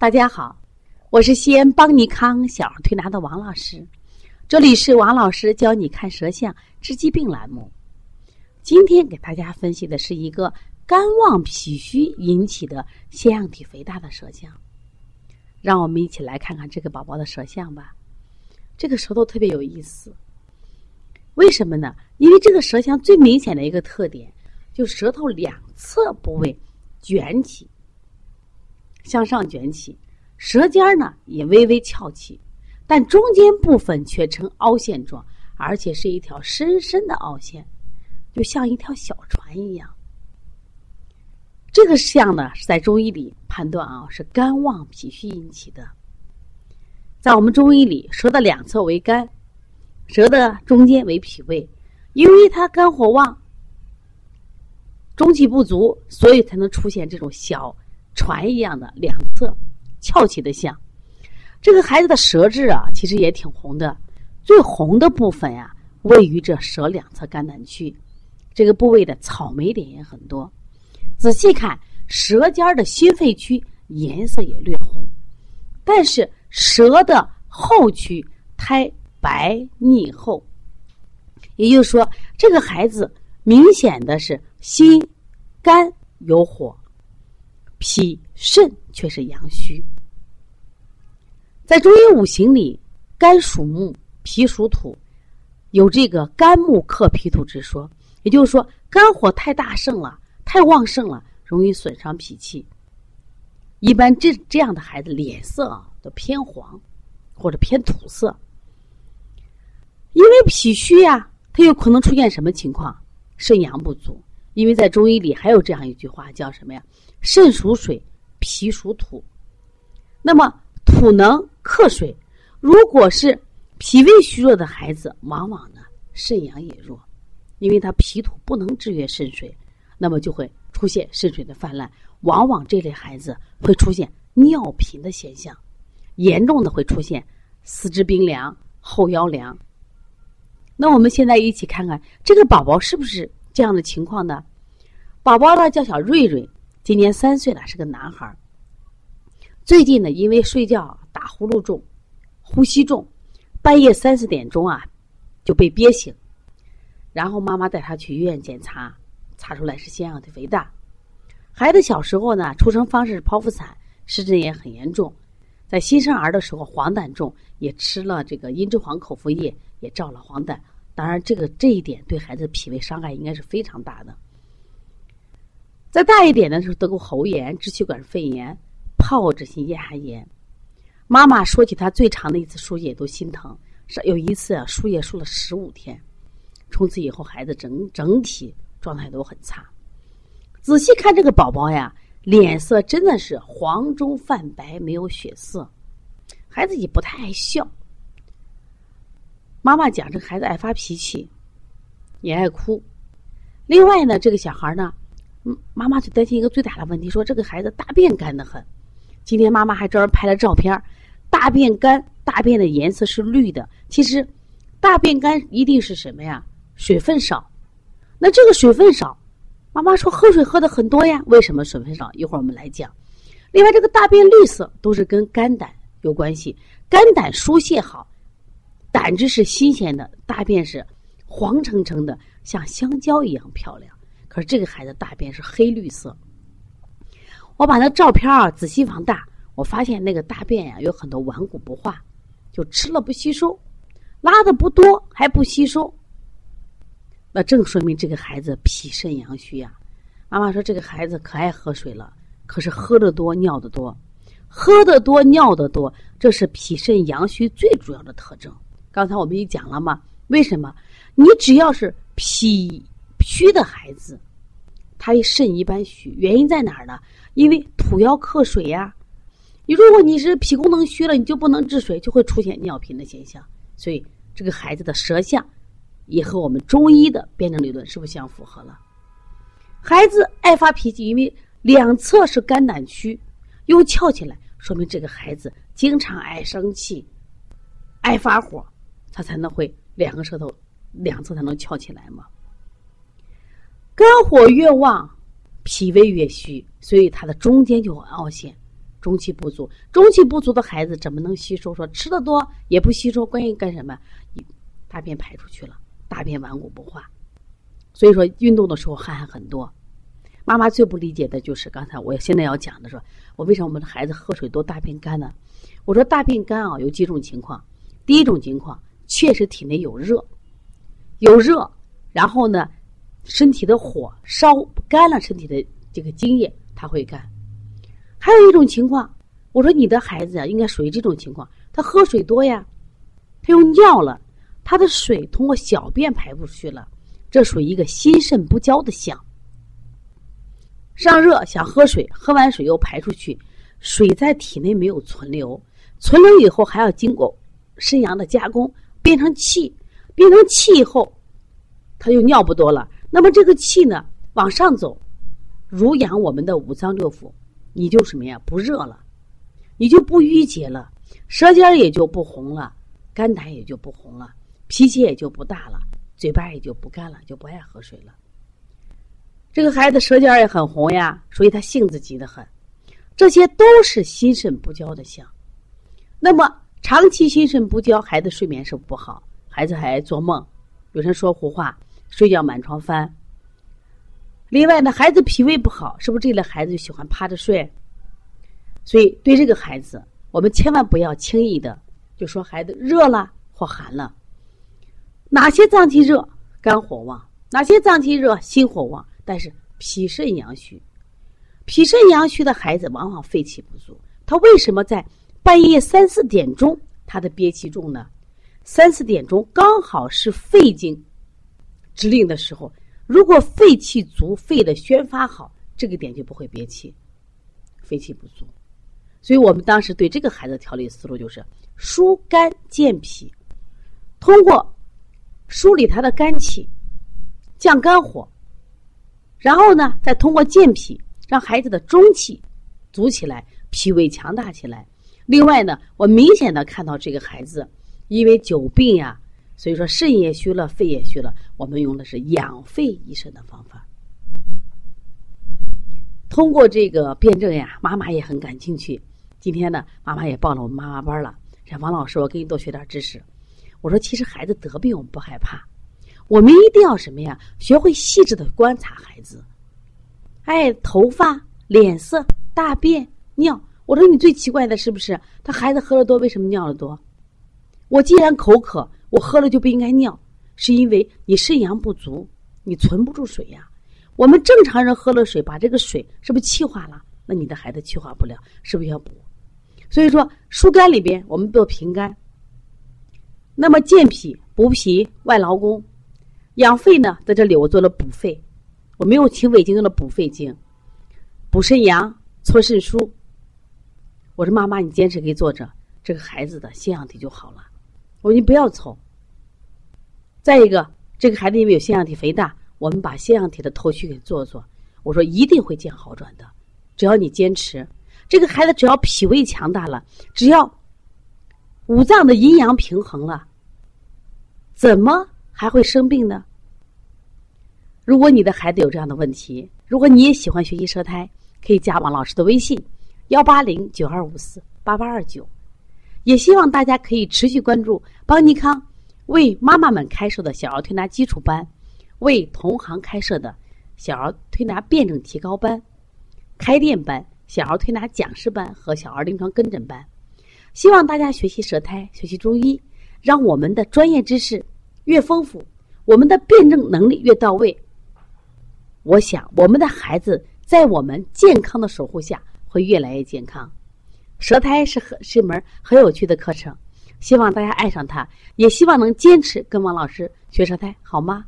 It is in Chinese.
大家好，我是西安邦尼康小儿推拿的王老师，这里是王老师教你看舌象治疾病栏目。今天给大家分析的是一个肝旺脾虚引起的腺样体肥大的舌象，让我们一起来看看这个宝宝的舌象吧。这个舌头特别有意思，为什么呢？因为这个舌象最明显的一个特点，就舌头两侧部位卷起。向上卷起，舌尖呢也微微翘起，但中间部分却呈凹陷状，而且是一条深深的凹陷，就像一条小船一样。这个象呢是在中医里判断啊是肝旺脾虚引起的。在我们中医里，舌的两侧为肝，舌的中间为脾胃，由于它肝火旺，中气不足，所以才能出现这种小。船一样的两侧翘起的像，这个孩子的舌质啊，其实也挺红的。最红的部分呀，位于这舌两侧肝胆区，这个部位的草莓点也很多。仔细看，舌尖的心肺区颜色也略红，但是舌的后区苔白腻厚，也就是说，这个孩子明显的是心肝有火。脾肾却是阳虚，在中医五行里，肝属木，脾属土，有这个肝木克脾土之说。也就是说，肝火太大盛了，太旺盛了，容易损伤脾气。一般这这样的孩子脸色啊都偏黄或者偏土色，因为脾虚呀，他有可能出现什么情况？肾阳不足。因为在中医里还有这样一句话，叫什么呀？肾属水，脾属土。那么土能克水，如果是脾胃虚弱的孩子，往往呢肾阳也弱，因为他脾土不能制约肾水，那么就会出现肾水的泛滥。往往这类孩子会出现尿频的现象，严重的会出现四肢冰凉、后腰凉。那我们现在一起看看这个宝宝是不是？这样的情况呢，宝宝呢叫小瑞瑞，今年三岁了，是个男孩最近呢，因为睡觉打呼噜重，呼吸重，半夜三四点钟啊就被憋醒，然后妈妈带他去医院检查，查出来是腺样体肥大。孩子小时候呢，出生方式是剖腹产，湿疹也很严重，在新生儿的时候黄疸重，也吃了这个茵栀黄口服液，也照了黄疸。当然，这个这一点对孩子脾胃伤害应该是非常大的。再大一点的时候，得过喉炎、支气管肺炎、疱疹性咽喉炎。妈妈说起他最长的一次输液都心疼，是有一次啊输液输了十五天。从此以后，孩子整整体状态都很差。仔细看这个宝宝呀，脸色真的是黄中泛白，没有血色，孩子也不太爱笑。妈妈讲，这个孩子爱发脾气，也爱哭。另外呢，这个小孩呢，妈妈就担心一个最大的问题，说这个孩子大便干得很。今天妈妈还专门拍了照片，大便干，大便的颜色是绿的。其实，大便干一定是什么呀？水分少。那这个水分少，妈妈说喝水喝的很多呀，为什么水分少？一会儿我们来讲。另外，这个大便绿色都是跟肝胆有关系，肝胆疏泄好。胆汁是新鲜的，大便是黄澄澄的，像香蕉一样漂亮。可是这个孩子大便是黑绿色。我把那照片啊仔细放大，我发现那个大便呀有很多顽固不化，就吃了不吸收，拉的不多还不吸收。那正说明这个孩子脾肾阳虚呀。妈妈说这个孩子可爱喝水了，可是喝的多尿的多，喝的多尿的多，这是脾肾阳虚最主要的特征。刚才我们也讲了嘛，为什么？你只要是脾虚的孩子，他肾一般虚，原因在哪儿呢？因为土要克水呀。你如果你是脾功能虚了，你就不能治水，就会出现尿频的现象。所以这个孩子的舌象也和我们中医的辩证理论是不是相符合了？孩子爱发脾气，因为两侧是肝胆区，又翘起来，说明这个孩子经常爱生气，爱发火。他才能会两个舌头两侧才能翘起来嘛。肝火越旺，脾胃越虚，所以它的中间就会凹陷。中气不足，中气不足的孩子怎么能吸收？说吃的多也不吸收，关键干什么？大便排出去了，大便顽固不化。所以说运动的时候汗还很多。妈妈最不理解的就是刚才我现在要讲的，说我为什么我们的孩子喝水多大便干呢？我说大便干啊有几种情况，第一种情况确实体内有热，有热，然后呢身体的火烧干了身体的这个精液，它会干。还有一种情况，我说你的孩子啊应该属于这种情况，他喝水多呀，他又尿了，他的水通过小便排不出去了，这属于一个心肾不交的象。上热想喝水，喝完水又排出去，水在体内没有存留，存留以后还要经过肾阳的加工，变成气，变成气以后，他就尿不多了。那么这个气呢，往上走，濡养我们的五脏六腑，你就什么呀？不热了，你就不淤结了，舌尖也就不红了，肝胆也就不红了，脾气也就不大了，嘴巴也就不干了，就不爱喝水了。这个孩子舌尖也很红呀，所以他性子急得很，这些都是心肾不交的象。那么长期心肾不交，孩子睡眠是不好，孩子还做梦，有人说胡话，睡觉满床翻。另外呢，孩子脾胃不好，是不是这类孩子就喜欢趴着睡？所以对这个孩子，我们千万不要轻易的就说孩子热了或寒了。哪些脏器热，肝火旺；哪些脏器热，心火旺。但是脾肾阳虚，脾肾阳虚的孩子往往肺气不足。他为什么在半夜三四点钟他的憋气重呢？三四点钟刚好是肺经指令的时候，如果肺气足，肺的宣发好，这个点就不会憋气，肺气不足。所以我们当时对这个孩子调理思路就是疏肝健脾，通过梳理他的肝气，降肝火。然后呢，再通过健脾，让孩子的中气足起来，脾胃强大起来。另外呢，我明显的看到这个孩子，因为久病呀，所以说肾也虚了，肺也虚了。我们用的是养肺益肾的方法。通过这个辩证呀，妈妈也很感兴趣。今天呢，妈妈也报了我们妈妈班了。说王老师，我给你多学点知识。我说，其实孩子得病，我们不害怕。我们一定要什么呀？学会细致的观察孩子。哎，头发、脸色、大便、尿。我说你最奇怪的是不是？他孩子喝的多，为什么尿的多？我既然口渴，我喝了就不应该尿，是因为你肾阳不足，你存不住水呀。我们正常人喝了水，把这个水是不是气化了？那你的孩子气化不了，是不是要补？所以说，疏肝里边我们做平肝。那么健脾、补脾、外劳宫。养肺呢，在这里我做了补肺，我没有清胃经，用了补肺经，补肾阳、搓肾腧。我说妈妈，你坚持给做着，这个孩子的腺样体就好了。我说你不要愁。再一个，这个孩子因为有腺样体肥大，我们把腺样体的透析给做做。我说一定会见好转的，只要你坚持。这个孩子只要脾胃强大了，只要五脏的阴阳平衡了，怎么还会生病呢？如果你的孩子有这样的问题，如果你也喜欢学习舌苔，可以加王老师的微信：幺八零九二五四八八二九。也希望大家可以持续关注邦尼康为妈妈们开设的小儿推拿基础班，为同行开设的小儿推拿辩证提高班、开店班、小儿推拿讲师班和小儿临床跟诊班。希望大家学习舌苔，学习中医，让我们的专业知识越丰富，我们的辩证能力越到位。我想，我们的孩子在我们健康的守护下，会越来越健康。舌苔是很是一门很有趣的课程，希望大家爱上它，也希望能坚持跟王老师学舌苔，好吗？